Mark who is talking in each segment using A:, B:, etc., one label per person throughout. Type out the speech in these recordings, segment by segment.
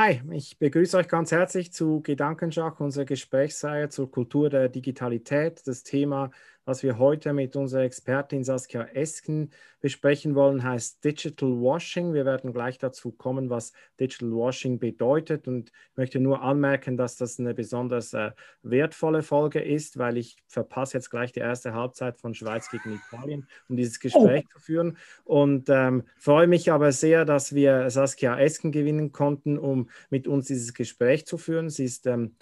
A: Hi, ich begrüße euch ganz herzlich zu Gedankenschach, unserer Gesprächsreihe zur Kultur der Digitalität. Das Thema was wir heute mit unserer Expertin Saskia Esken besprechen wollen, heißt Digital Washing. Wir werden gleich dazu kommen, was Digital Washing bedeutet und ich möchte nur anmerken, dass das eine besonders äh, wertvolle Folge ist, weil ich verpasse jetzt gleich die erste Halbzeit von Schweiz gegen Italien, um dieses Gespräch oh. zu führen und ähm, freue mich aber sehr, dass wir Saskia Esken gewinnen konnten, um mit uns dieses Gespräch zu führen. Sie ist ähm,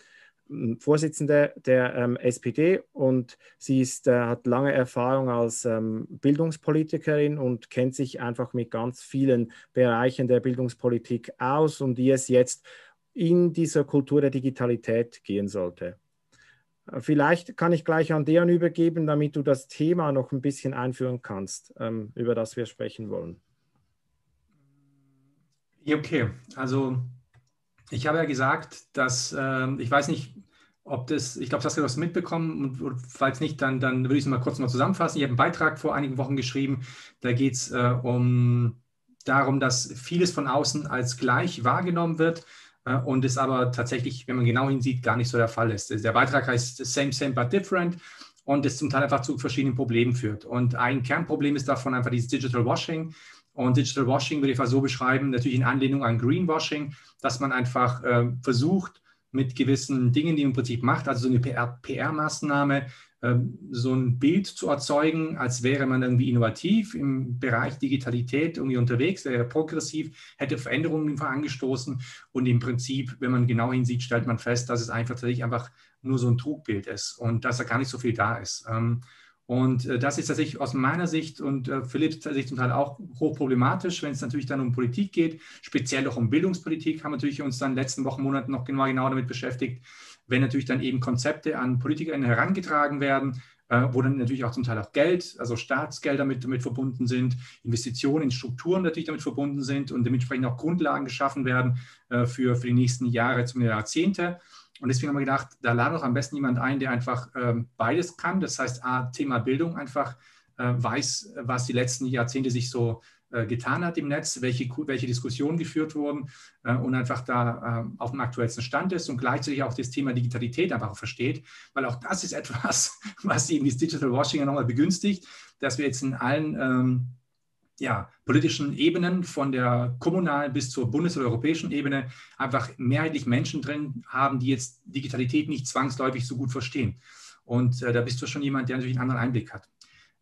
A: Vorsitzende der ähm, SPD und sie ist, äh, hat lange Erfahrung als ähm, Bildungspolitikerin und kennt sich einfach mit ganz vielen Bereichen der Bildungspolitik aus, um die es jetzt in dieser Kultur der Digitalität gehen sollte. Äh, vielleicht kann ich gleich an Dejan übergeben, damit du das Thema noch ein bisschen einführen kannst, ähm, über das wir sprechen wollen.
B: Okay, also ich habe ja gesagt, dass äh, ich weiß nicht, ob das, ich glaube, das hast du das mitbekommen und falls nicht, dann, dann würde ich es mal kurz mal zusammenfassen. Ich habe einen Beitrag vor einigen Wochen geschrieben, da geht es äh, um darum, dass vieles von außen als gleich wahrgenommen wird äh, und es aber tatsächlich, wenn man genau hinsieht, gar nicht so der Fall ist. Der Beitrag heißt Same, Same, but Different und es zum Teil einfach zu verschiedenen Problemen führt. Und ein Kernproblem ist davon einfach dieses Digital Washing. Und Digital Washing würde ich mal so beschreiben, natürlich in Anlehnung an Greenwashing, dass man einfach äh, versucht, mit gewissen Dingen, die man im Prinzip macht, also so eine PR-Maßnahme, ähm, so ein Bild zu erzeugen, als wäre man irgendwie innovativ im Bereich Digitalität irgendwie unterwegs, wäre progressiv, hätte Veränderungen angestoßen und im Prinzip, wenn man genau hinsieht, stellt man fest, dass es einfach tatsächlich einfach nur so ein Trugbild ist und dass da gar nicht so viel da ist. Ähm, und äh, das ist tatsächlich aus meiner Sicht und äh, Philipps Sicht zum Teil auch hochproblematisch, wenn es natürlich dann um Politik geht, speziell auch um Bildungspolitik, haben wir natürlich uns dann in den letzten Wochen, Monaten noch genau, genau damit beschäftigt, wenn natürlich dann eben Konzepte an PolitikerInnen herangetragen werden, äh, wo dann natürlich auch zum Teil auch Geld, also Staatsgelder damit, damit verbunden sind, Investitionen in Strukturen natürlich damit verbunden sind und dementsprechend auch Grundlagen geschaffen werden äh, für, für die nächsten Jahre, zum Jahrzehnte. Und deswegen haben wir gedacht, da laden wir doch am besten jemand ein, der einfach ähm, beides kann. Das heißt, A, Thema Bildung einfach äh, weiß, was die letzten Jahrzehnte sich so äh, getan hat im Netz, welche, welche Diskussionen geführt wurden äh, und einfach da äh, auf dem aktuellsten Stand ist und gleichzeitig auch das Thema Digitalität einfach versteht, weil auch das ist etwas, was eben das Digital Washing ja nochmal begünstigt, dass wir jetzt in allen ähm, ja, politischen Ebenen, von der kommunalen bis zur bundes- oder europäischen Ebene, einfach mehrheitlich Menschen drin haben, die jetzt Digitalität nicht zwangsläufig so gut verstehen. Und äh, da bist du schon jemand, der natürlich einen anderen Einblick hat.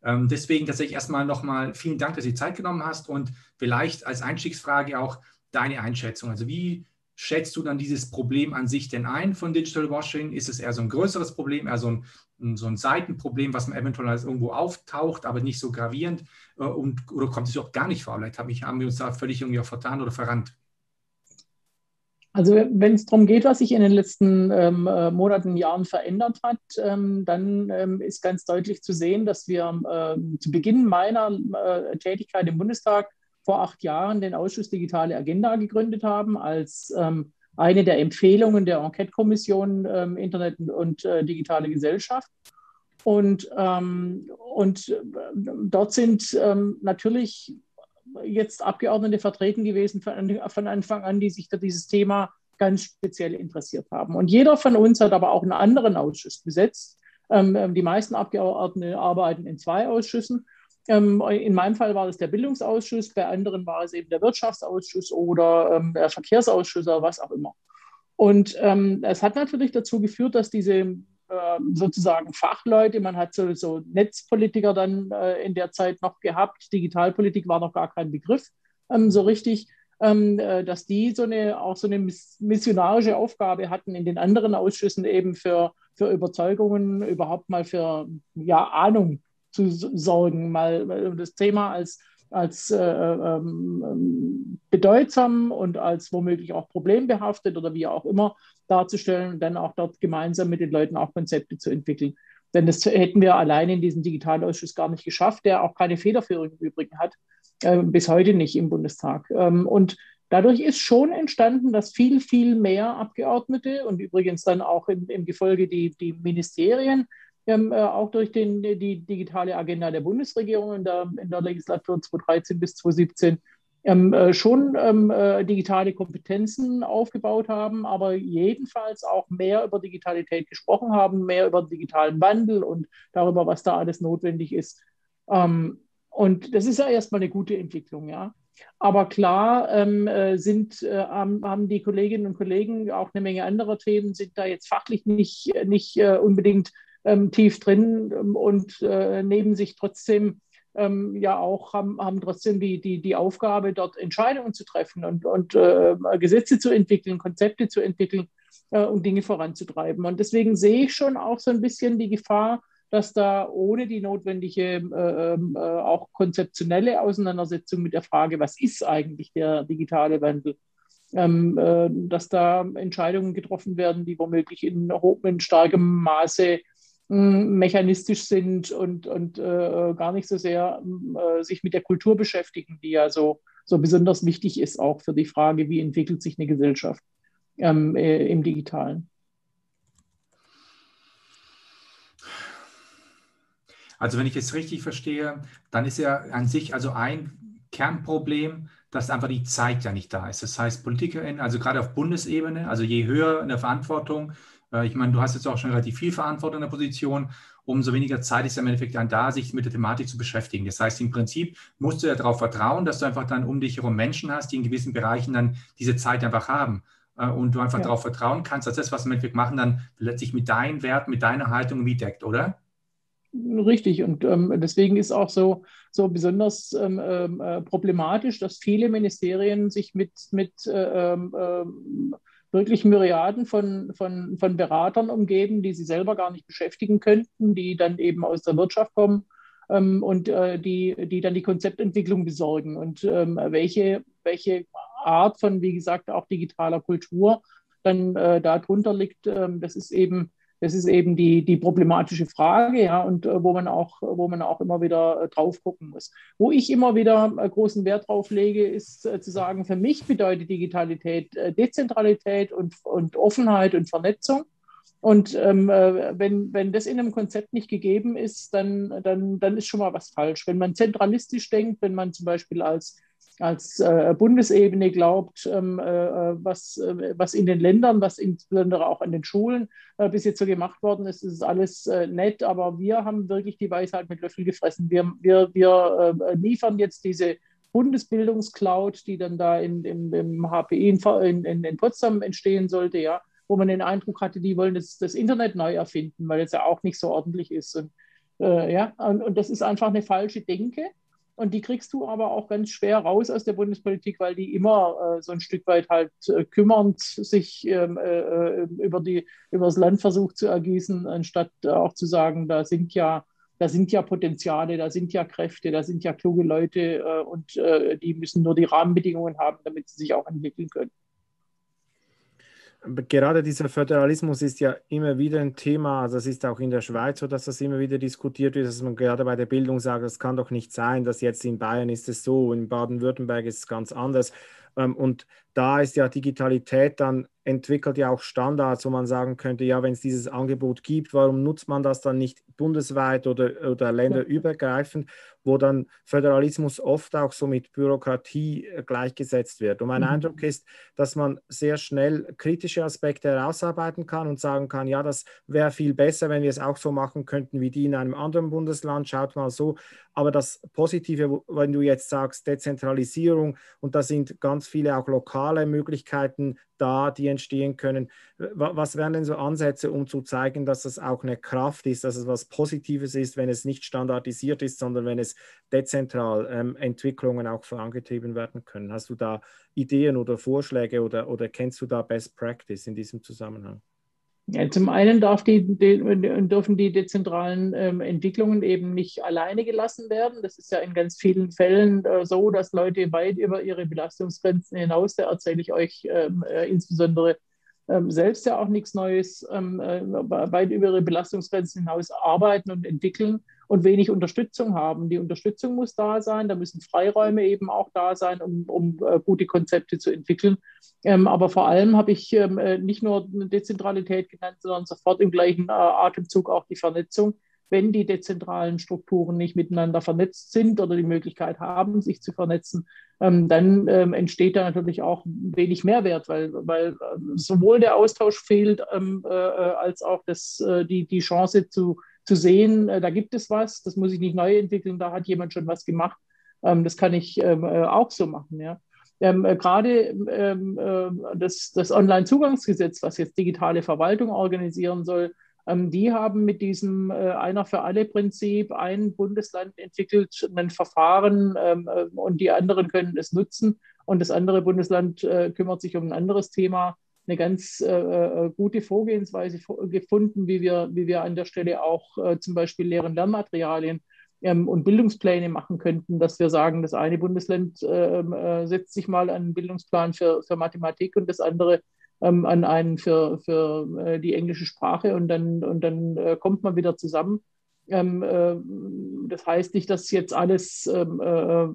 B: Ähm, deswegen tatsächlich erstmal nochmal vielen Dank, dass du die Zeit genommen hast und vielleicht als Einstiegsfrage auch deine Einschätzung. Also wie schätzt du dann dieses Problem an sich denn ein von Digital Washing? Ist es eher so ein größeres Problem, eher so ein so ein Seitenproblem, was man eventuell als irgendwo auftaucht, aber nicht so gravierend äh, und, oder kommt es überhaupt gar nicht vor? Vielleicht haben wir uns da völlig irgendwie auch vertan oder verrannt.
C: Also wenn es darum geht, was sich in den letzten ähm, äh, Monaten, Jahren verändert hat, ähm, dann ähm, ist ganz deutlich zu sehen, dass wir ähm, zu Beginn meiner äh, Tätigkeit im Bundestag vor acht Jahren den Ausschuss Digitale Agenda gegründet haben als ähm, eine der Empfehlungen der Enquete-Kommission ähm, Internet und äh, digitale Gesellschaft. Und, ähm, und äh, dort sind ähm, natürlich jetzt Abgeordnete vertreten gewesen von, von, Anfang an, die sich für dieses Thema ganz speziell interessiert haben. Und jeder von uns hat aber auch einen anderen Ausschuss besetzt. Ähm, die meisten Abgeordnete arbeiten in zwei Ausschüssen. Ähm, in meinem Fall war das der Bildungsausschuss, bei anderen war es eben der Wirtschaftsausschuss oder ähm, der Verkehrsausschuss oder was auch immer. Und ähm, es hat natürlich dazu geführt, dass diese sozusagen Fachleute, man hat so, so Netzpolitiker dann äh, in der Zeit noch gehabt, Digitalpolitik war noch gar kein Begriff so richtig, äh, dass die so eine, auch so eine missionarische Aufgabe hatten in den anderen Ausschüssen eben für, für Überzeugungen, überhaupt mal für ja, Ahnung zu sorgen, mal das Thema als, als äh, ähm, bedeutsam und als womöglich auch problembehaftet oder wie auch immer darzustellen und dann auch dort gemeinsam mit den Leuten auch Konzepte zu entwickeln. Denn das hätten wir allein in diesem Digitalausschuss gar nicht geschafft, der auch keine Federführung im Übrigen hat, äh, bis heute nicht im Bundestag. Ähm, und dadurch ist schon entstanden, dass viel, viel mehr Abgeordnete und übrigens dann auch im, im Gefolge die, die Ministerien ähm, äh, auch durch den, die digitale Agenda der Bundesregierung in der, in der Legislatur 2013 bis 2017 ähm, äh, schon ähm, äh, digitale Kompetenzen aufgebaut haben, aber jedenfalls auch mehr über Digitalität gesprochen haben, mehr über digitalen Wandel und darüber, was da alles notwendig ist. Ähm, und das ist ja erstmal eine gute Entwicklung, ja. Aber klar ähm, äh, sind, äh, haben die Kolleginnen und Kollegen auch eine Menge anderer Themen, sind da jetzt fachlich nicht, nicht äh, unbedingt ähm, tief drin ähm, und äh, nehmen sich trotzdem ähm, ja auch, haben, haben trotzdem die, die, die Aufgabe, dort Entscheidungen zu treffen und, und äh, Gesetze zu entwickeln, Konzepte zu entwickeln äh, und Dinge voranzutreiben. Und deswegen sehe ich schon auch so ein bisschen die Gefahr, dass da ohne die notwendige äh, ähm, äh, auch konzeptionelle Auseinandersetzung mit der Frage, was ist eigentlich der digitale Wandel, ähm, äh, dass da Entscheidungen getroffen werden, die womöglich in, in starkem Maße mechanistisch sind und, und äh, gar nicht so sehr äh, sich mit der Kultur beschäftigen, die ja so, so besonders wichtig ist, auch für die Frage, wie entwickelt sich eine Gesellschaft ähm, äh, im digitalen.
B: Also wenn ich es richtig verstehe, dann ist ja an sich also ein Kernproblem, dass einfach die Zeit ja nicht da ist. Das heißt, PolitikerInnen, also gerade auf Bundesebene, also je höher in der Verantwortung, äh, ich meine, du hast jetzt auch schon relativ viel Verantwortung in der Position, umso weniger Zeit ist ja im Endeffekt dann da, sich mit der Thematik zu beschäftigen. Das heißt, im Prinzip musst du ja darauf vertrauen, dass du einfach dann um dich herum Menschen hast, die in gewissen Bereichen dann diese Zeit einfach haben äh, und du einfach ja. darauf vertrauen kannst, dass das, was wir im Endeffekt machen, dann letztlich mit deinen Werten, mit deiner Haltung wie deckt, oder?
C: Richtig, und ähm, deswegen ist auch so, so besonders ähm, ähm äh, problematisch, dass viele Ministerien sich mit, mit äh, äh, wirklich Myriaden von, von, von Beratern umgeben, die sie selber gar nicht beschäftigen könnten, die dann eben aus der Wirtschaft kommen ähm, und äh, die, die dann die Konzeptentwicklung besorgen. Und ähm, welche, welche Art von, wie gesagt, auch digitaler Kultur dann äh, darunter liegt, ähm, das ist eben das ist eben die, die problematische Frage, ja, und äh, wo man auch, wo man auch immer wieder äh, drauf gucken muss. Wo ich immer wieder äh, großen Wert drauf lege, ist äh, zu sagen, für mich bedeutet Digitalität äh, Dezentralität und, und Offenheit und Vernetzung. Und ähm, äh, wenn, wenn das in einem Konzept nicht gegeben ist, dann, dann, dann ist schon mal was falsch. Wenn man zentralistisch denkt, wenn man zum Beispiel als als äh, Bundesebene glaubt, ähm, äh, was, äh, was in den Ländern, was insbesondere auch an den Schulen äh, bis jetzt so gemacht worden ist, ist alles äh, nett, aber wir haben wirklich die Weisheit mit Löffel gefressen. Wir, wir, wir äh, liefern jetzt diese Bundesbildungscloud, die dann da in, in, im HPI in, in, in Potsdam entstehen sollte, ja, wo man den Eindruck hatte, die wollen das, das Internet neu erfinden, weil es ja auch nicht so ordentlich ist. Und, ja, und, und das ist einfach eine falsche Denke. Und die kriegst du aber auch ganz schwer raus aus der Bundespolitik, weil die immer äh, so ein Stück weit halt äh, kümmernd sich ähm, äh, äh über, die, über das Land versucht zu ergießen, anstatt auch zu sagen, da sind ja, da sind ja Potenziale, da sind ja Kräfte, da sind ja kluge Leute äh, und äh, die müssen nur die Rahmenbedingungen haben, damit sie sich auch entwickeln können
A: gerade dieser Föderalismus ist ja immer wieder ein Thema, also es ist auch in der Schweiz so, dass das immer wieder diskutiert wird, dass man gerade bei der Bildung sagt, es kann doch nicht sein, dass jetzt in Bayern ist es so, in Baden-Württemberg ist es ganz anders. Ähm, und da ist ja Digitalität dann entwickelt ja auch Standards, wo man sagen könnte, ja, wenn es dieses Angebot gibt, warum nutzt man das dann nicht bundesweit oder, oder länderübergreifend, wo dann Föderalismus oft auch so mit Bürokratie äh, gleichgesetzt wird. Und mein mhm. Eindruck ist, dass man sehr schnell kritische Aspekte herausarbeiten kann und sagen kann, ja, das wäre viel besser, wenn wir es auch so machen könnten wie die in einem anderen Bundesland, schaut mal so. Aber das Positive, wenn du jetzt sagst, Dezentralisierung und da sind ganz viele auch lokale Möglichkeiten da, die entstehen können. Was wären denn so Ansätze, um zu zeigen, dass es auch eine Kraft ist, dass es was Positives ist, wenn es nicht standardisiert ist, sondern wenn es dezentral ähm, Entwicklungen auch vorangetrieben werden können? Hast du da Ideen oder Vorschläge oder, oder kennst du da Best Practice in diesem Zusammenhang?
C: Ja, zum einen die, die, dürfen die dezentralen ähm, Entwicklungen eben nicht alleine gelassen werden. Das ist ja in ganz vielen Fällen äh, so, dass Leute weit über ihre Belastungsgrenzen hinaus, da erzähle ich euch ähm, äh, insbesondere ähm, selbst ja auch nichts Neues, ähm, äh, weit über ihre Belastungsgrenzen hinaus arbeiten und entwickeln und wenig Unterstützung haben. Die Unterstützung muss da sein, da müssen Freiräume eben auch da sein, um, um äh, gute Konzepte zu entwickeln. Ähm, aber vor allem habe ich ähm, äh, nicht nur eine Dezentralität genannt, sondern sofort im gleichen äh, Atemzug auch die Vernetzung. wenn die dezentralen Strukturen nicht miteinander vernetzt sind oder die Möglichkeit haben, sich zu vernetzen, ähm, dann ähm, entsteht da natürlich auch wenig Mehrwert, weil, weil ähm, sowohl der Austausch fehlt, ähm, äh, äh, als auch das, äh, die, die Chance zu, zu sehen, äh, da gibt es was, das muss ich nicht neu entwickeln, da hat jemand schon was gemacht. Ähm, das kann ich ähm, äh, auch so machen. Ja. Ähm, äh, gerade das, das Online-Zugangsgesetz, was jetzt digitale Verwaltung organisieren soll, die haben mit diesem Einer für alle Prinzip ein Bundesland entwickelt, ein Verfahren und die anderen können es nutzen und das andere Bundesland kümmert sich um ein anderes Thema. Eine ganz äh, gute Vorgehensweise gefunden, wie wir, wie wir an der Stelle auch zum Beispiel leeren Lernmaterialien ähm, und Bildungspläne machen könnten, dass wir sagen, das eine Bundesland ähm, äh, setzt sich mal einen Bildungsplan für, für Mathematik und das andere ähm, an einen für, für äh, die englische Sprache und dann, und dann äh, kommt man wieder zusammen. Ähm, äh, das heißt nicht, dass jetzt alles ähm, äh,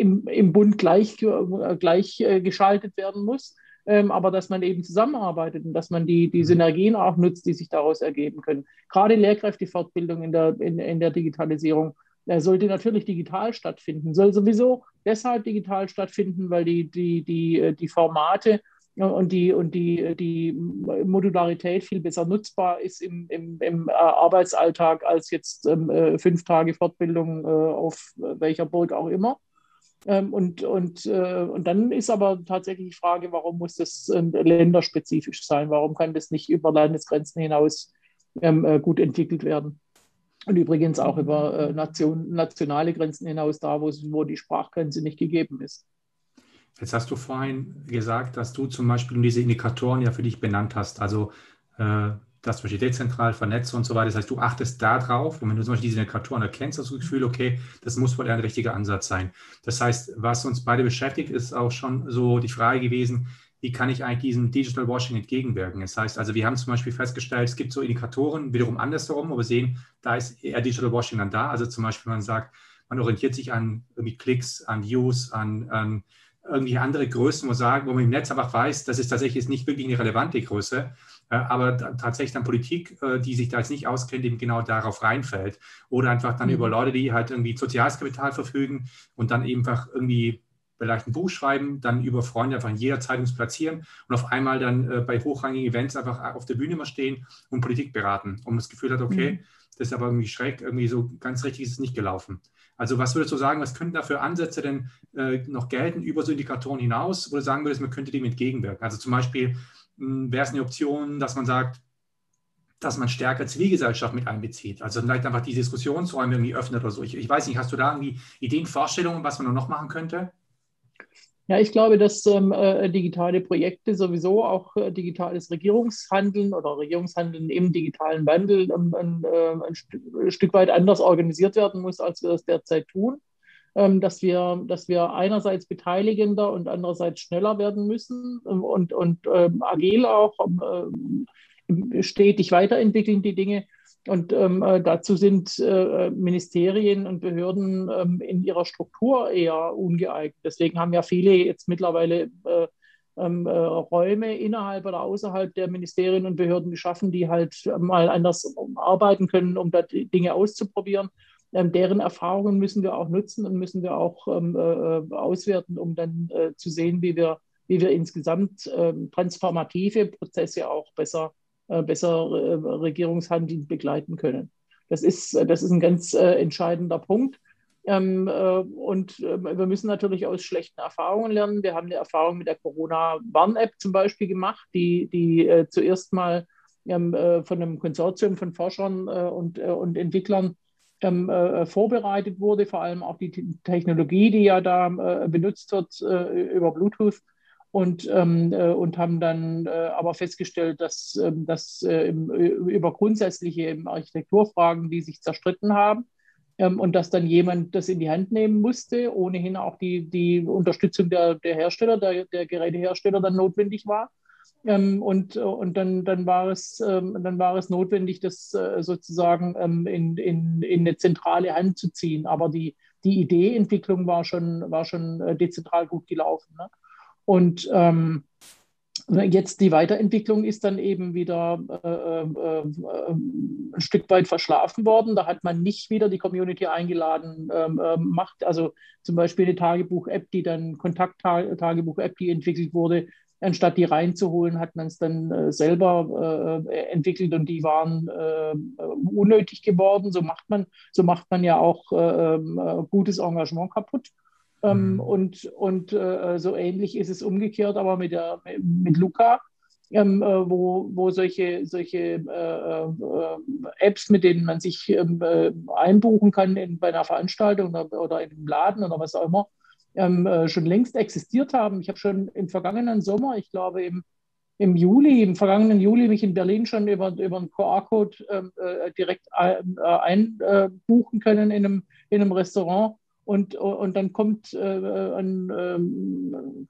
C: im, im Bund gleich, äh, gleich geschaltet werden muss ähm, aber dass man eben zusammenarbeitet und dass man die, die mhm. Synergien auch nutzt, die sich daraus ergeben können. Gerade Lehrkräftefortbildung in der, in, in der Digitalisierung äh, sollte natürlich digital stattfinden, soll sowieso deshalb digital stattfinden, weil die, die, die, äh, die Formate äh, und die, und die, die Modularität viel besser nutzbar ist im, im, im Arbeitsalltag als jetzt ähm, fünf Tage Fortbildung äh, auf welcher Burg auch immer. Ähm, und, und, äh, und dann ist aber tatsächlich die Frage, warum muss das äh, länderspezifisch sein? Warum kann das nicht über Landesgrenzen hinaus ähm, äh, gut entwickelt werden? Und übrigens auch über Nation, nationale Grenzen hinaus, da wo, wo die Sprachgrenze nicht gegeben ist.
B: Jetzt hast du vorhin gesagt, dass du zum Beispiel diese Indikatoren ja für dich benannt hast. Also äh, das zum Beispiel dezentral vernetzt und so weiter. Das heißt, du achtest da drauf und wenn du zum Beispiel diese Indikatoren erkennst, hast du das Gefühl, okay, das muss wohl ein richtiger Ansatz sein. Das heißt, was uns beide beschäftigt, ist auch schon so die Frage gewesen, wie kann ich eigentlich diesem Digital Washing entgegenwirken? Das heißt, also wir haben zum Beispiel festgestellt, es gibt so Indikatoren, wiederum andersherum, wo wir sehen, da ist eher Digital Washing dann da. Also zum Beispiel, man sagt, man orientiert sich an irgendwie Klicks, an Views, an, an irgendwie andere Größen, wo, sagen, wo man im Netz einfach weiß, das ist tatsächlich nicht wirklich eine relevante Größe, aber tatsächlich dann Politik, äh, die sich da jetzt nicht auskennt, eben genau darauf reinfällt. Oder einfach dann mhm. über Leute, die halt irgendwie soziales Kapital verfügen und dann eben einfach irgendwie vielleicht ein Buch schreiben, dann über Freunde einfach in jeder Zeitung platzieren und auf einmal dann äh, bei hochrangigen Events einfach auf der Bühne mal stehen und Politik beraten, um das Gefühl hat, okay, mhm. das ist aber irgendwie schräg, irgendwie so ganz richtig ist es nicht gelaufen. Also was würdest du sagen, was könnten da für Ansätze denn äh, noch gelten über so Indikatoren hinaus, wo du sagen würdest, man könnte dem entgegenwirken? Also zum Beispiel wäre es eine Option, dass man sagt, dass man stärker Zivilgesellschaft mit einbezieht. Also vielleicht einfach die Diskussionsräume irgendwie öffnet oder so. Ich, ich weiß nicht, hast du da irgendwie Ideen, Vorstellungen, was man noch machen könnte?
C: Ja, ich glaube, dass ähm, äh, digitale Projekte sowieso auch äh, digitales Regierungshandeln oder Regierungshandeln im digitalen Wandel ähm, äh, ein, Stück weit anders organisiert werden muss, als wir das derzeit tun. Ähm, dass, wir, dass wir einerseits beteiligender und andererseits schneller werden müssen ähm, und, und ähm, agil auch ähm, stetig weiterentwickeln die Dinge. Und ähm, äh, dazu sind äh, Ministerien und Behörden ähm, in ihrer Struktur eher ungeeignet. Deswegen haben ja viele jetzt mittlerweile äh, ähm, äh, Räume innerhalb oder außerhalb der Ministerien und Behörden geschaffen, die halt mal anders arbeiten können, um da Dinge auszuprobieren. Ähm, deren Erfahrungen müssen wir auch nutzen und müssen wir auch ähm, äh, auswerten, um dann äh, zu sehen, wie wir, wie wir insgesamt ähm, transformative Prozesse auch besser äh, besser äh, Regierungshandeln begleiten können. Das ist, äh, das ist ein ganz entscheidender Punkt. Ähm, äh, und äh, wir müssen natürlich aus schlechten Erfahrungen lernen. Wir haben eine Erfahrung mit der Corona-Warn-App zum Beispiel gemacht, die, die äh, zuerst mal ähm, von einem Konsortium von Forschern und, und Entwicklern ähm, vorbereitet wurde, vor allem auch die Technologie, die ja da benutzt wird über Bluetooth und, ähm, äh, und haben dann äh, aber festgestellt, dass, ähm, dass äh, äh, über grundsätzliche Architekturfragen, die sich zerstritten haben, ähm, und dass dann jemand das in die Hand nehmen musste, ohnehin auch die, die Unterstützung der, der Hersteller, der, der Gerätehersteller dann notwendig war. Ähm, und und dann, dann, war es, ähm, dann war es notwendig, das äh, sozusagen ähm, in, in, in eine zentrale Hand zu ziehen. Aber die, die Ideeentwicklung war schon, war schon äh, dezentral gut gelaufen. Ne? Und, ähm, Jetzt die Weiterentwicklung ist dann eben wieder äh, äh, äh, ein Stück weit verschlafen worden. Da hat man nicht wieder die Community eingeladen, ähm, äh, macht also zum Beispiel eine Tagebuch-App, die dann Kontakt-Tagebuch-App, die entwickelt wurde, anstatt die reinzuholen, hat man es dann äh, selber äh, entwickelt und die waren unnötig geworden. So macht man, so macht man ja auch ähm, gutes Engagement kaputt. Ähm, mhm. Und, und äh, so ähnlich ist es umgekehrt, aber mit, der, mit Luca, ähm, äh, wo, wo solche, solche äh, äh Apps, mit denen man sich ähm, äh, einbuchen kann in, bei einer Veranstaltung oder, oder in einem Laden oder was auch immer, ähm, äh, schon längst existiert haben. Ich habe schon im vergangenen Sommer, ich glaube im, im Juli, im vergangenen Juli, mich in Berlin schon über, über einen QR-Code ähm, direkt einbuchen können in einem, in einem Restaurant und, und dann kommt äh, ein ähm,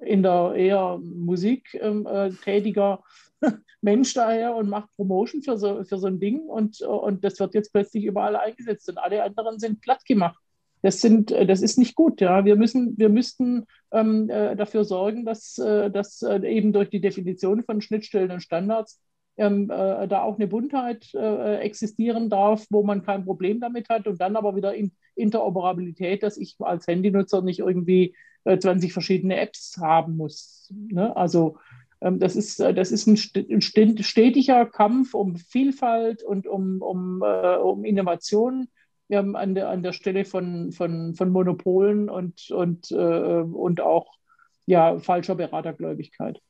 C: in der eher Musik ähm, äh, tätiger Mensch daher und macht Promotion für so, für so ein Ding und, und das wird jetzt plötzlich überall eingesetzt und alle anderen sind platt gemacht. Das, sind, das ist nicht gut. Ja. Wir, müssen, wir müssten ähm, äh, dafür sorgen, dass, äh, dass äh, eben durch die Definition von Schnittstellen und Standards ähm, äh, da auch eine Buntheit äh, existieren darf, wo man kein Problem damit hat und dann aber wieder in Interoperabilität, dass ich als Handynutzer nicht irgendwie äh, 20 verschiedene Apps haben muss. Ne? Also ähm, das ist, äh, das ist ein, stetiger Kampf um Vielfalt und um, um, äh, um Innovation ähm, an, der, an der Stelle von, von, von Monopolen und, und, äh, und auch ja, falscher Beratergläubigkeit.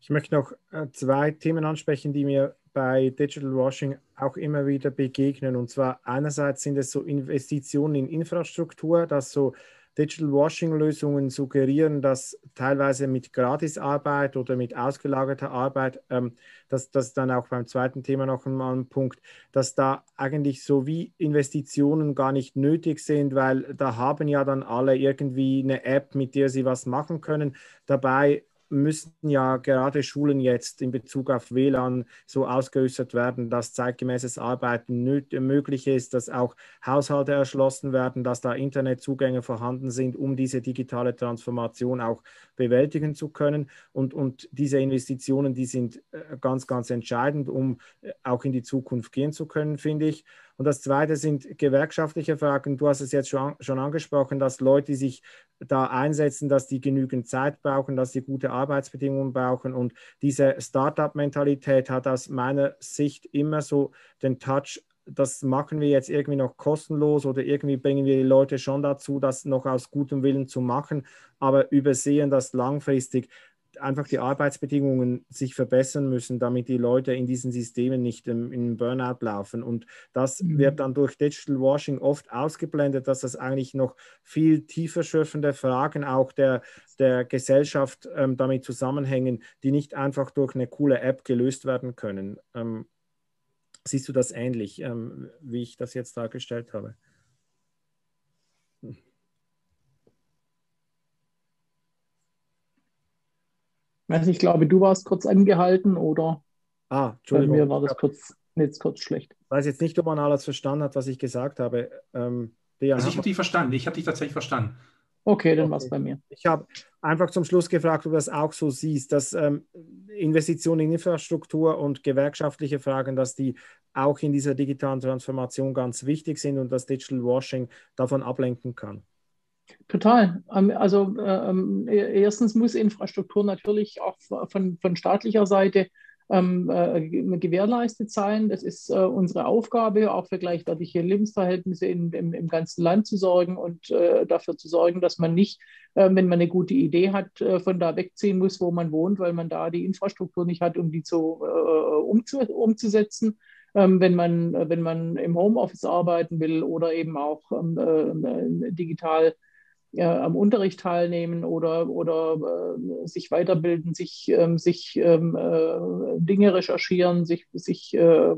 A: Ich möchte noch äh, zwei Themen ansprechen, die mir bei Digital Washing auch immer wieder begegnen. Und zwar einerseits sind es so Investitionen in Infrastruktur, dass so Digital Washing-Lösungen suggerieren, dass teilweise mit Gratisarbeit oder mit ausgelagerter Arbeit, ähm, das, das dann auch beim zweiten Thema noch einmal ein Punkt, dass da eigentlich so wie Investitionen gar nicht nötig sind, weil da haben ja dann alle irgendwie eine App, mit der sie was machen können. Dabei müssen ja gerade Schulen jetzt in Bezug auf WLAN so ausgerüstet werden, dass zeitgemäßes Arbeiten möglich ist, dass auch Haushalte erschlossen werden, dass da Internetzugänge vorhanden sind, um diese digitale Transformation auch bewältigen zu können. Und, und diese Investitionen, die sind äh, ganz, ganz entscheidend, um äh, auch in die Zukunft gehen zu können, finde ich. Und das Zweite sind gewerkschaftliche Fragen. Du hast es jetzt schon, schon angesprochen, dass Leute sich da einsetzen, dass die genügend Zeit brauchen, dass sie gute Arbeitsbedingungen brauchen. Und diese Startup-Mentalität hat aus meiner Sicht immer so den Touch, das machen wir jetzt irgendwie noch kostenlos oder irgendwie bringen wir die Leute schon dazu, das noch aus gutem Willen zu machen, aber übersehen das langfristig einfach die Arbeitsbedingungen sich verbessern müssen, damit die Leute in diesen Systemen nicht im, in Burnout laufen. Und das mhm. wird dann durch Digital Washing oft ausgeblendet, dass das eigentlich noch viel tiefer schürfende Fragen auch der, der Gesellschaft ähm, damit zusammenhängen, die nicht einfach durch eine coole App gelöst werden können. Ähm, siehst du das ähnlich, ähm, wie ich das jetzt dargestellt habe?
C: Also ich glaube, du warst kurz angehalten oder
A: ah, Entschuldigung.
C: bei mir war das kurz, jetzt kurz schlecht.
A: Ich weiß jetzt nicht, ob man alles verstanden hat, was ich gesagt habe. Ähm,
B: also ich habe dich verstanden. Ich habe dich tatsächlich verstanden.
C: Okay, dann okay. war es bei mir.
A: Ich habe einfach zum Schluss gefragt, ob du das auch so siehst, dass ähm, Investitionen in Infrastruktur und gewerkschaftliche Fragen, dass die auch in dieser digitalen Transformation ganz wichtig sind und dass Digital Washing davon ablenken kann.
C: Total. Ähm, also ähm, e-, erstens muss Infrastruktur natürlich auch von, von staatlicher Seite ähm, äh, gewährleistet sein. Das ist äh, unsere Aufgabe, auch für gleichwertige Lebensverhältnisse in, im, im, ganzen Land zu sorgen und äh, dafür zu sorgen, dass man nicht, äh, wenn man eine gute Idee hat, äh, von da wegziehen muss, wo man wohnt, weil man da die Infrastruktur nicht hat, um die zu, äh, umzu, umzusetzen. Ähm, wenn, man, wenn man im Homeoffice arbeiten will oder eben auch ähm, digital am Unterricht teilnehmen oder, oder äh, sich weiterbilden, sich, ähm, sich ähm, äh, Dinge recherchieren, sich, sich äh,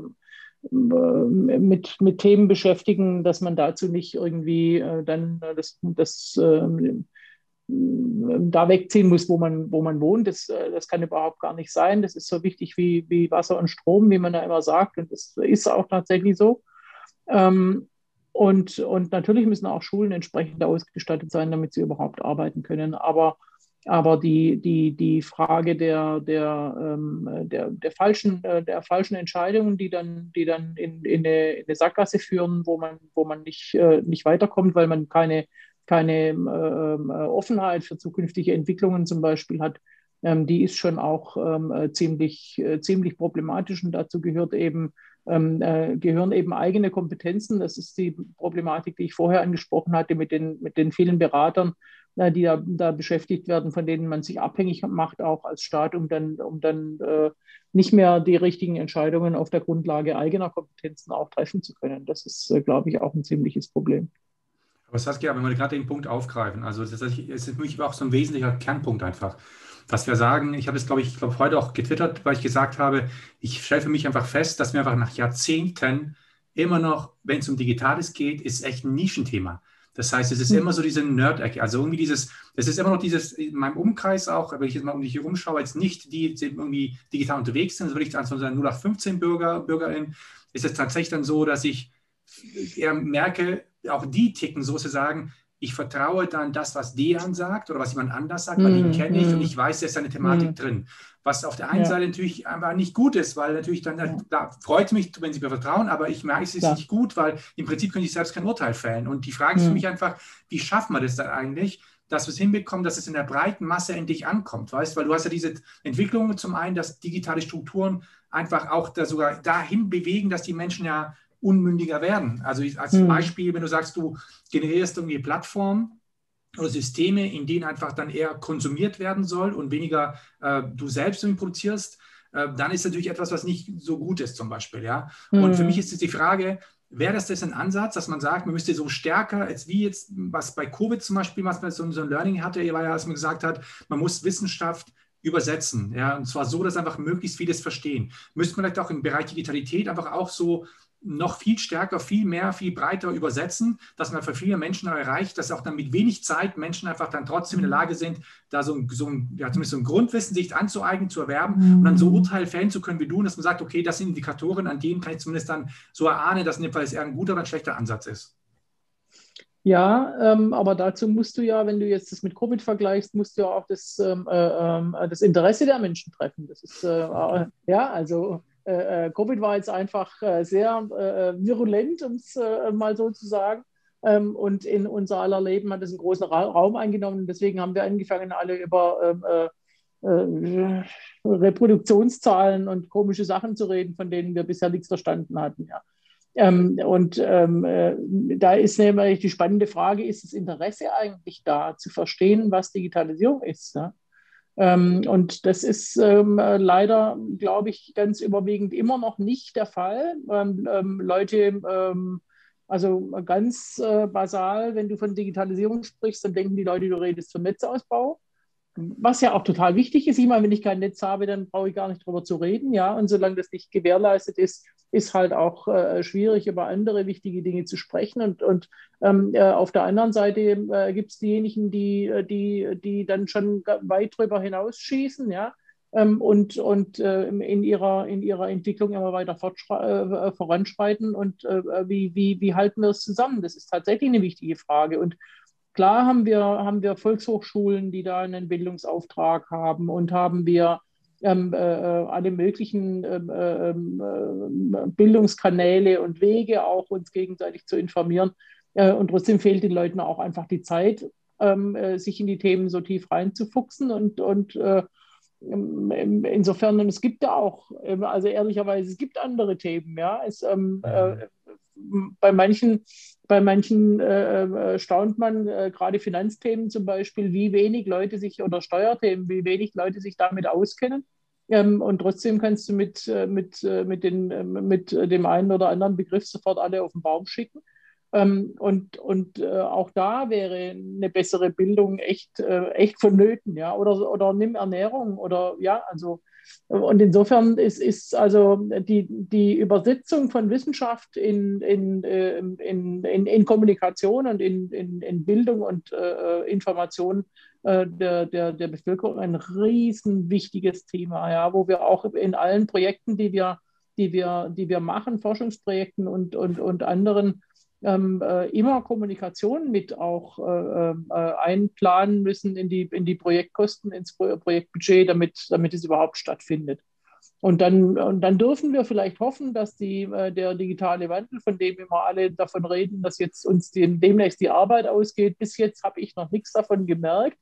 C: mit, mit Themen beschäftigen, dass man dazu nicht irgendwie äh, dann das, das ähm, da wegziehen muss, wo man, wo man wohnt. Das, äh, das kann überhaupt gar nicht sein. Das ist so wichtig wie, wie Wasser und Strom, wie man da immer sagt. Und das ist auch tatsächlich so. Ähm, und, und natürlich müssen auch Schulen entsprechend ausgestattet sein, damit sie überhaupt arbeiten können. Aber Aber die, die, die Frage der, der, ähm, der, der, falschen, äh, der falschen Entscheidungen, die dann, die dann in, in, eine, in eine Sackgasse führen, wo man, wo man nicht, äh, nicht weiterkommt, weil man keine, keine ähm, äh, Offenheit für zukünftige Entwicklungen zum Beispiel hat, ähm, die ist schon auch ziemlich, ziemlich problematisch. Und dazu gehört eben, ähm, äh, gehören eben eigene Kompetenzen. Das ist die Problematik, die ich vorher angesprochen hatte mit den, mit den vielen Beratern, äh, die da, da, beschäftigt werden, von denen man sich abhängig macht, auch als Staat, um dann, um dann äh, nicht mehr die richtigen Entscheidungen auf der Grundlage eigener Kompetenzen auch treffen zu können. Das ist, äh, glaube ich, auch ein ziemliches Problem.
B: Aber Saskia, wenn wir gerade den Punkt aufgreifen, also das ist, ist für mich auch so ein wesentlicher Kernpunkt einfach. Was wir sagen, ich habe es, glaube ich, glaube heute auch getwittert, weil ich gesagt habe, ich stelle für mich einfach fest, dass wir einfach nach Jahrzehnten immer noch, wenn es um Digitales geht, ist echt ein Nischenthema. Das heißt, es ist mhm. immer so diese Nerd-Ecke. Also irgendwie dieses, es ist immer noch dieses, in meinem Umkreis auch, wenn ich jetzt mal um dich hier rumschaue, jetzt nicht die, die irgendwie digital unterwegs sind, also wirklich als unsere 0815 Bürger, Bürgerin, ist es tatsächlich dann so, dass ich eher merke, auch die ticken so zu sagen, ich vertraue dann das, was Dejan sagt oder was jemand anders sagt, weil den mhm, kenne ich und mhm. ich weiß, da ist eine Thematik drin. Was auf der einen ja. Seite natürlich einfach nicht gut ist, weil natürlich dann, ja. da freut mich, wenn sie mir vertrauen, aber ich merke, es ist ja. nicht gut, weil im Prinzip könnte ich selbst kein Urteil fällen. Und die Frage ist für mich einfach, wie schafft man das dann eigentlich, dass wir es hinbekommen, dass es in der breiten Masse endlich ankommt, weißt, weil du hast ja diese Entwicklung zum einen, dass digitale Strukturen einfach auch da sogar dahin bewegen, dass die Menschen ja unmündiger werden. Also als mhm. Beispiel, wenn du sagst, du generierst irgendwie Plattformen oder Systeme, in denen einfach dann eher konsumiert werden soll und weniger äh, du selbst produzierst, äh, dann ist natürlich etwas, was nicht so gut ist zum Beispiel. Ja? Mhm. Und für hm. mich ist es die Frage, wäre das das ein Ansatz, dass man sagt, man müsste so stärker, als wie jetzt, was bei Covid zum Beispiel, was man so, so ein Learning hatte, war ja, dass man gesagt hat, man muss Wissenschaft übersetzen. Ja, und zwar so, dass einfach möglichst vieles verstehen. Müsste man vielleicht auch im Bereich Digitalität einfach auch so noch viel stärker, viel mehr, viel breiter übersetzen, dass man für viele Menschen erreicht, dass auch dann mit wenig Zeit Menschen einfach dann trotzdem in der Lage sind, da so ein, so ein ja, zumindest so ein Grundwissen sich anzueignen, zu erwerben mhm. und dann so Urteil fällen zu können wie du, und dass man sagt, okay, das sind Indikatoren, an denen kann ich zumindest dann so erahnen, dass in dem Fall es eher ein guter oder ein schlechter Ansatz ist.
C: Ja, ähm, aber dazu musst du ja, wenn du jetzt das mit Covid vergleichst, musst du ja auch das, ähm, äh, äh, das Interesse der Menschen treffen. Das ist, äh, äh ja, also Covid war jetzt einfach äh, sehr virulent, um es mal so zu sagen. Ähm, und in unser aller Leben hat es einen großen Raum eingenommen. Deswegen haben wir angefangen, alle über ähm, Reproduktionszahlen und komische Sachen zu reden, von denen wir bisher nichts verstanden hatten. Ja. Ähm, und ähm, äh, da ist nämlich die spannende Frage, ist das Interesse eigentlich da, zu verstehen, was Digitalisierung ist? Ja? Ähm, und das ist ähm, leider, glaube ich, ganz überwiegend immer noch nicht der Fall. Ähm, ähm Leute, ähm, also ganz äh, basal, wenn du von Digitalisierung sprichst, dann denken die Leute, du redest vom Netzausbau was ja auch total wichtig ist. Ich meine, wenn ich kein Netz habe, dann brauche ich gar nicht drüber zu reden, ja. Und solange das nicht gewährleistet ist, ist halt auch äh, schwierig, über andere wichtige Dinge zu sprechen. Und, und ähm, äh, auf der anderen Seite äh, gibt es diejenigen, die, äh, die, die dann schon weit drüber hinausschießen, ja. Ähm, und und äh, in, ihrer, in ihrer Entwicklung immer weiter äh, voranschreiten. Und wie, wie, wie halten wir es zusammen? Das ist tatsächlich eine wichtige Frage. Und Klar haben wir, haben wir Volkshochschulen, die da einen Bildungsauftrag haben und haben wir ähm, äh, alle möglichen ähm, äh, äh, Bildungskanäle und Wege, auch uns gegenseitig zu informieren. Äh, und trotzdem fehlt den Leuten auch einfach die Zeit, ähm, äh, sich in die Themen so tief reinzufuchsen. Und, und äh, insofern, und es gibt ja auch, also ehrlicherweise, es gibt andere Themen, ja. Es, ähm, bei manchen, bei manchen äh, äh, staunt man, äh, gerade Finanzthemen zum Beispiel, wie wenig Leute sich oder Steuerthemen, wie wenig Leute sich damit auskennen. Ähm, und trotzdem kannst du mit, äh, mit, äh, mit, den, mit dem einen oder anderen Begriff sofort alle auf den Baum schicken. Ähm, und und äh, auch da wäre eine bessere Bildung echt, echt vonnöten, ja. Oder, oder nimm Ernährung oder ja, also und insofern ist, ist also die, die Übersetzung von Wissenschaft in, in, äh, in, in, in Kommunikation und in, in, in Bildung und äh, Information äh, der, der, der Bevölkerung ein riesen wichtiges Thema, ja, wo wir auch in allen Projekten, die wir, die wir, die wir machen, Forschungsprojekten und, und, und anderen, ähm, äh, immer Kommunikation mit auch äh, äh, einplanen müssen in die, in die Projektkosten, ins Projektbudget, damit, damit es überhaupt stattfindet. Und dann, und dann dürfen wir vielleicht hoffen, dass die, äh, der digitale Wandel, von dem immer alle davon reden, dass jetzt uns die, demnächst die Arbeit ausgeht, bis jetzt habe ich noch nichts davon gemerkt.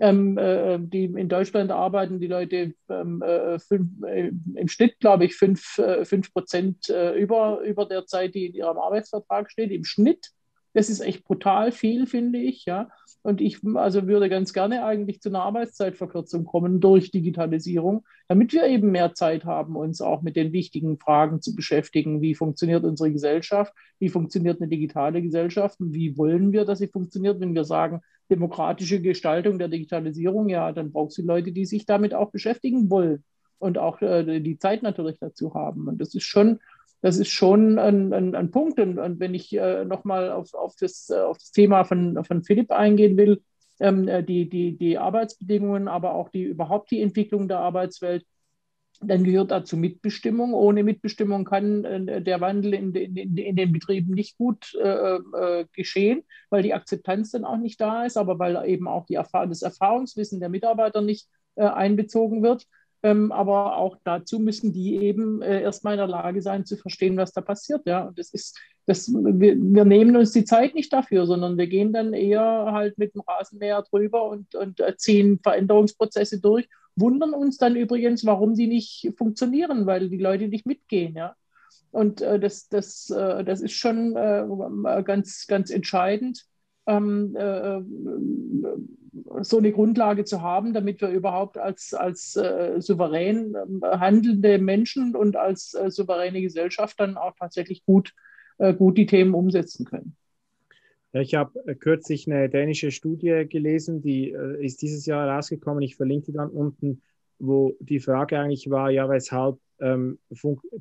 C: Ähm, äh, die in Deutschland arbeiten die Leute ähm, äh, fünf, äh, im Schnitt, glaube ich, fünf, äh, fünf Prozent äh, über, über der Zeit, die in ihrem Arbeitsvertrag steht, im Schnitt. Das ist echt brutal viel, finde ich. Ja. Und ich also würde ganz gerne eigentlich zu einer Arbeitszeitverkürzung kommen durch Digitalisierung, damit wir eben mehr Zeit haben, uns auch mit den wichtigen Fragen zu beschäftigen. Wie funktioniert unsere Gesellschaft? Wie funktioniert eine digitale Gesellschaft? Und wie wollen wir, dass sie funktioniert? Wenn wir sagen, demokratische Gestaltung der Digitalisierung, ja, dann brauchst du Leute, die sich damit auch beschäftigen wollen und auch äh, die Zeit natürlich dazu haben. Und das ist schon das ist schon ein, ein, ein Punkt. Und, und, wenn ich äh, nochmal auf, auf, das, äh, auf das Thema von, von Philipp eingehen will, ähm, äh, die, die, die Arbeitsbedingungen, aber auch die überhaupt die Entwicklung der Arbeitswelt, dann gehört dazu Mitbestimmung. Ohne Mitbestimmung kann äh, der Wandel in, in, in, den Betrieben nicht gut äh, äh, geschehen, weil die Akzeptanz dann auch nicht da ist, aber weil eben auch Erfahr das Erfahrungswissen der Mitarbeiter nicht äh, einbezogen wird. Ähm, aber auch dazu müssen die eben äh, erstmal in der Lage sein zu verstehen, was da passiert. Ja, das ist, das, wir, wir, nehmen uns die Zeit nicht dafür, sondern wir gehen dann eher halt mit dem Rasenmäher drüber und, und äh, ziehen Veränderungsprozesse durch, wundern uns dann übrigens, warum sie nicht funktionieren, weil die Leute nicht mitgehen. Ja. Und äh, das, das, äh, das ist schon äh, ganz, ganz entscheidend. Ähm, äh, so eine Grundlage zu haben, damit wir überhaupt als, als äh, souverän äh, handelnde Menschen und als äh, souveräne Gesellschaft dann auch tatsächlich gut, äh, gut die Themen umsetzen können.
A: Ich habe äh, kürzlich eine dänische Studie gelesen, die äh, ist dieses Jahr rausgekommen. Ich verlinke die dann unten, wo die Frage eigentlich war, ja, weshalb ähm,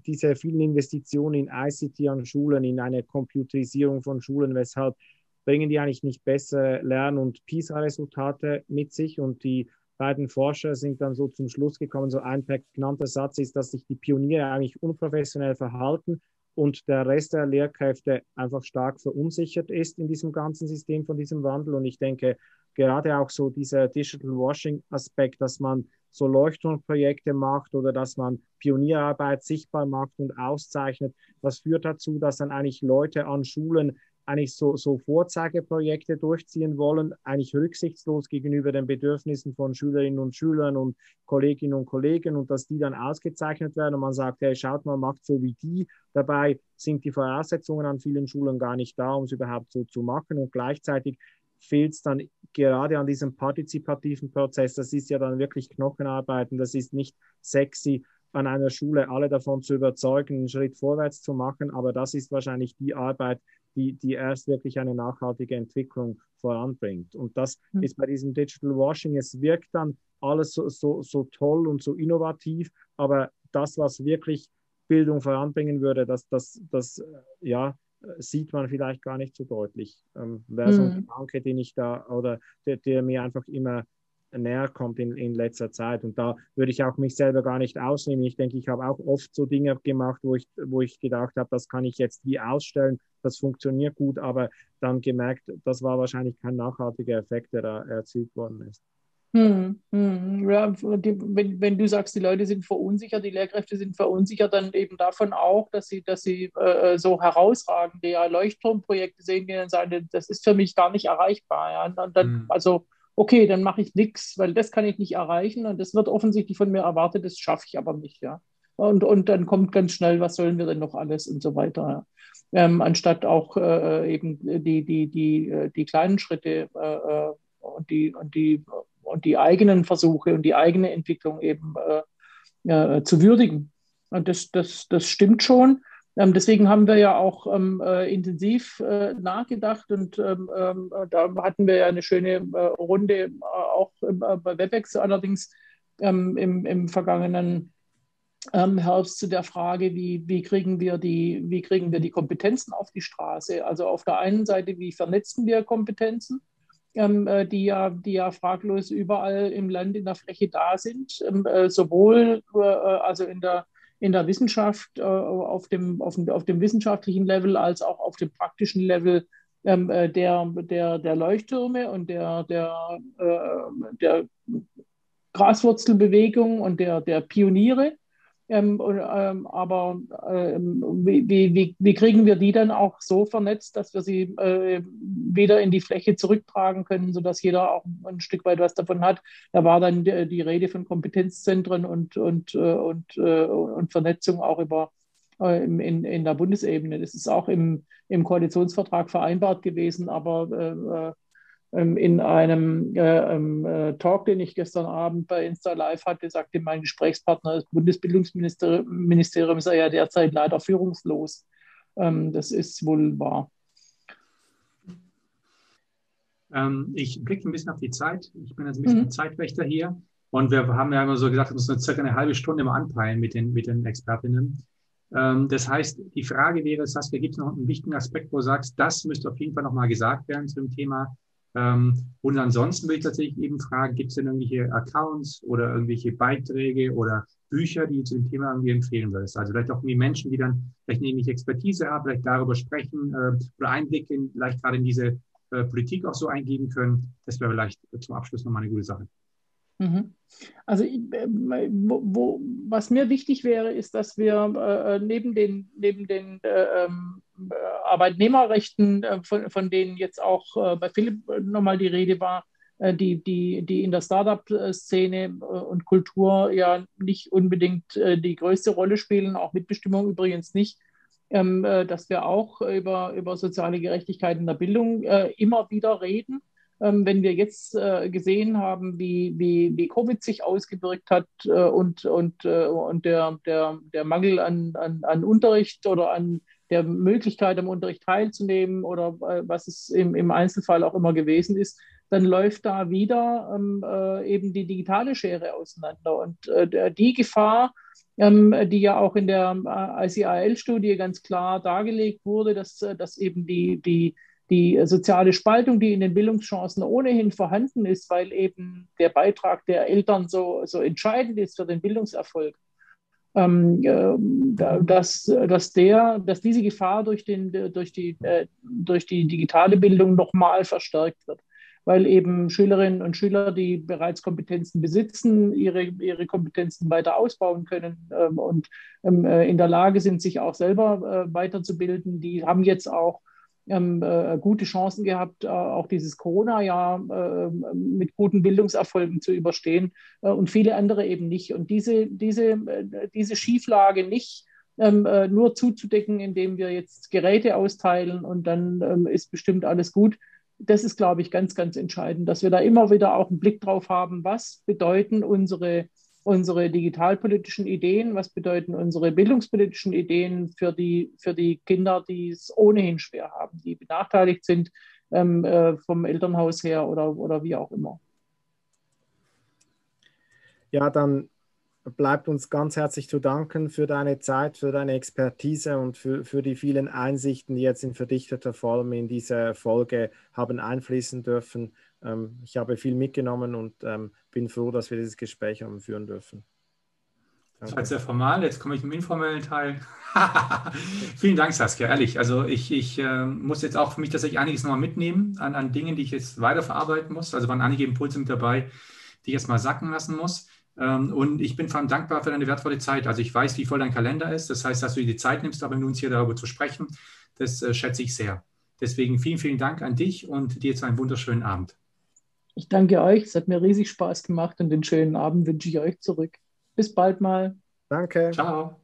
A: diese vielen Investitionen in ICT an Schulen, in eine Computerisierung von Schulen, weshalb bringen die eigentlich nicht bessere Lern- und PISA-Resultate mit sich. Und die beiden Forscher sind dann so zum Schluss gekommen, so ein prägnanter Satz ist, dass sich die Pioniere eigentlich unprofessionell verhalten und der Rest der Lehrkräfte einfach stark verunsichert ist in diesem ganzen System von diesem Wandel. Und ich denke, gerade auch so dieser Digital Washing-Aspekt, dass man so Leuchtturmprojekte macht oder dass man Pionierarbeit sichtbar macht und auszeichnet, das führt dazu, dass dann eigentlich Leute an Schulen eigentlich so, so Vorzeigeprojekte durchziehen wollen, eigentlich rücksichtslos gegenüber den Bedürfnissen von Schülerinnen und Schülern und Kolleginnen und Kollegen und dass die dann ausgezeichnet werden und man sagt, hey, schaut mal, macht so wie die. Dabei sind die Voraussetzungen an vielen Schulen gar nicht da, um es überhaupt so zu machen und gleichzeitig fehlt es dann gerade an diesem partizipativen Prozess. Das ist ja dann wirklich Knochenarbeiten, das ist nicht sexy, an einer Schule alle davon zu überzeugen, einen Schritt vorwärts zu machen. Aber das ist wahrscheinlich die Arbeit, die, die erst wirklich eine nachhaltige Entwicklung voranbringt. Und das mhm. ist bei diesem Digital Washing, es wirkt dann alles so, so, so toll und so innovativ, aber das, was wirklich Bildung voranbringen würde, das, das, das ja, sieht man vielleicht gar nicht so deutlich. Ähm, Wäre mhm. so ein Gedanke, den ich da, oder der, der mir einfach immer näher kommt in, in letzter Zeit. Und da würde ich auch mich selber gar nicht ausnehmen. Ich denke, ich habe auch oft so Dinge gemacht, wo ich, wo ich gedacht habe, das kann ich jetzt wie ausstellen, das funktioniert gut, aber dann gemerkt, das war wahrscheinlich kein nachhaltiger Effekt, der da erzielt worden ist.
C: Hm, hm. Ja, die, wenn, wenn du sagst, die Leute sind verunsichert, die Lehrkräfte sind verunsichert, dann eben davon auch, dass sie, dass sie äh, so herausragende ja, Leuchtturmprojekte sehen, die dann sagen, das ist für mich gar nicht erreichbar. Ja. Und dann, hm. Also okay, dann mache ich nichts, weil das kann ich nicht erreichen und das wird offensichtlich von mir erwartet, das schaffe ich aber nicht, ja. Und, und dann kommt ganz schnell, was sollen wir denn noch alles und so weiter. Ähm, anstatt auch äh, eben die, die, die, äh, die kleinen Schritte äh, äh, und, die, und, die, und die eigenen Versuche und die eigene Entwicklung eben äh, äh, zu würdigen. Und das, das, das stimmt schon. Ähm, deswegen haben wir ja auch ähm, äh, intensiv äh, nachgedacht und ähm, ähm da hatten wir ja eine schöne äh, Runde äh, auch äh, bei WebEx, allerdings ähm, im, im, vergangenen ähm, Herbst zu der Frage, wie, wie, kriegen wir die, wie kriegen wir die Kompetenzen auf die Straße? Also auf der einen Seite, wie vernetzen wir Kompetenzen? äh, die, ja, die ja fraglos überall im Land in der Fläche da sind, sowohl also in der in der Wissenschaft, äh, auf, dem, auf, dem, auf dem wissenschaftlichen Level als auch auf dem praktischen Level ähm, äh, der, der, der Leuchttürme und der, der, äh, der Graswurzelbewegung und der, der Pioniere. Ähm, ähm, aber ähm, wie, wie, wie, kriegen wir die dann auch so vernetzt, dass wir sie äh, wieder in die Fläche zurücktragen können, sodass jeder auch ein Stück weit was davon hat? Da war dann die, die Rede von Kompetenzzentren und, und, äh, und, äh, und Vernetzung auch über äh, in, in der Bundesebene. Das ist auch im, im Koalitionsvertrag vereinbart gewesen, aber äh, äh in einem äh, ähm, äh, Talk, den ich gestern Abend bei Insta Live hatte, sagte mein Gesprächspartner, das Bundesbildungsministerium sei ja derzeit leider führungslos. Ähm, das ist wohl wahr.
B: Ähm, ich blicke ein bisschen auf die Zeit. Ich bin jetzt ein bisschen mhm. Zeitwächter hier. Und wir haben ja immer so gesagt, wir müssen circa eine halbe Stunde immer anpeilen mit den, mit den Expertinnen. Ähm, das heißt, die Frage wäre, Saskia, gibt es noch einen wichtigen Aspekt, wo du sagst, das müsste auf jeden Fall nochmal gesagt werden zu dem Thema ähm, und ansonsten würde ich tatsächlich eben fragen, gibt es denn irgendwelche Accounts oder irgendwelche Beiträge oder Bücher, die du zu dem Thema irgendwie empfehlen würdest? Also vielleicht auch irgendwie Menschen, die dann vielleicht eine ähnliche Expertise haben, vielleicht darüber sprechen äh, oder Einblicke in, vielleicht gerade in diese äh, Politik auch so eingeben können. Das wäre vielleicht zum Abschluss nochmal eine gute Sache.
C: Mhm. Also äh, wo, wo, was mir wichtig wäre, ist, dass wir äh, neben den, neben den äh, ähm, Arbeitnehmerrechten, äh, von, von denen jetzt auch äh, bei Philipp nochmal die Rede war, äh, die, die, die in der Startup-Szene und Kultur ja nicht unbedingt die größte Rolle spielen, auch Mitbestimmung übrigens nicht, ähm, dass wir auch über, über soziale Gerechtigkeit in der Bildung immer wieder reden. Ähm, wenn wir jetzt äh, gesehen haben, wie, wie, wie Covid sich ausgewirkt hat äh, und, und, äh, und der, der, der Mangel an, an, an Unterricht oder an der Möglichkeit, am Unterricht teilzunehmen oder äh, was es im, im Einzelfall auch immer gewesen ist, dann läuft da wieder ähm, äh, eben die digitale Schere auseinander. Und äh, die Gefahr, ähm, die ja auch in der ICAL-Studie ganz klar dargelegt wurde, dass, dass eben die, die die soziale Spaltung, die in den Bildungschancen ohnehin vorhanden ist, weil eben der Beitrag der Eltern so, so entscheidend ist für den Bildungserfolg, äh, dass, dass, der, dass diese Gefahr durch, den, durch, die, äh, durch die digitale Bildung nochmal verstärkt wird. Weil eben Schülerinnen und Schüler, die bereits Kompetenzen besitzen, ihre, ihre Kompetenzen weiter ausbauen können ähm, und ähm, äh, in der Lage sind, sich auch selber äh, weiterzubilden, die haben jetzt auch ähm, äh, gute Chancen gehabt, äh, auch dieses Corona-Jahr äh, mit guten Bildungserfolgen zu überstehen äh, und viele andere eben nicht. Und diese, diese, äh, diese Schieflage nicht ähm, äh, nur zuzudecken, indem wir jetzt Geräte austeilen und dann ähm, ist bestimmt alles gut. Das ist, glaube ich, ganz, ganz entscheidend, dass wir da immer wieder auch einen Blick drauf haben, was bedeuten unsere unsere digitalpolitischen Ideen, was bedeuten unsere bildungspolitischen Ideen für die, für die Kinder, die es ohnehin schwer haben, die benachteiligt sind ähm, äh, vom Elternhaus her oder, oder wie auch immer.
A: Ja, dann bleibt uns ganz herzlich zu danken für deine Zeit, für deine Expertise und für, für die vielen Einsichten, die jetzt in verdichteter Form in diese Folge haben einfließen dürfen. Ähm, ich habe viel mitgenommen und ähm, bin froh, dass wir dieses Gespräch haben führen dürfen.
B: Das war jetzt sehr formal, jetzt komme ich im informellen Teil. Vielen Dank, Saskia, ehrlich. Also ich, ich äh, muss jetzt auch für mich tatsächlich einiges nochmal mitnehmen an, an Dingen, die ich jetzt weiterverarbeiten muss. Also waren einige Impulse mit dabei, die ich jetzt mal sacken lassen muss. Ähm, und ich bin vor allem dankbar für deine wertvolle Zeit. Also ich weiß, wie voll dein Kalender ist. Das heißt, dass du dir die Zeit nimmst, aber mit uns hier darüber zu sprechen, das äh, schätze ich sehr. Deswegen vielen, vielen Dank an dich und dir jetzt einen wunderschönen Abend.
C: Ich danke euch. Es hat mir riesig Spaß gemacht und den schönen Abend wünsche ich euch zurück. Bis bald mal.
A: Danke.
B: Ciao.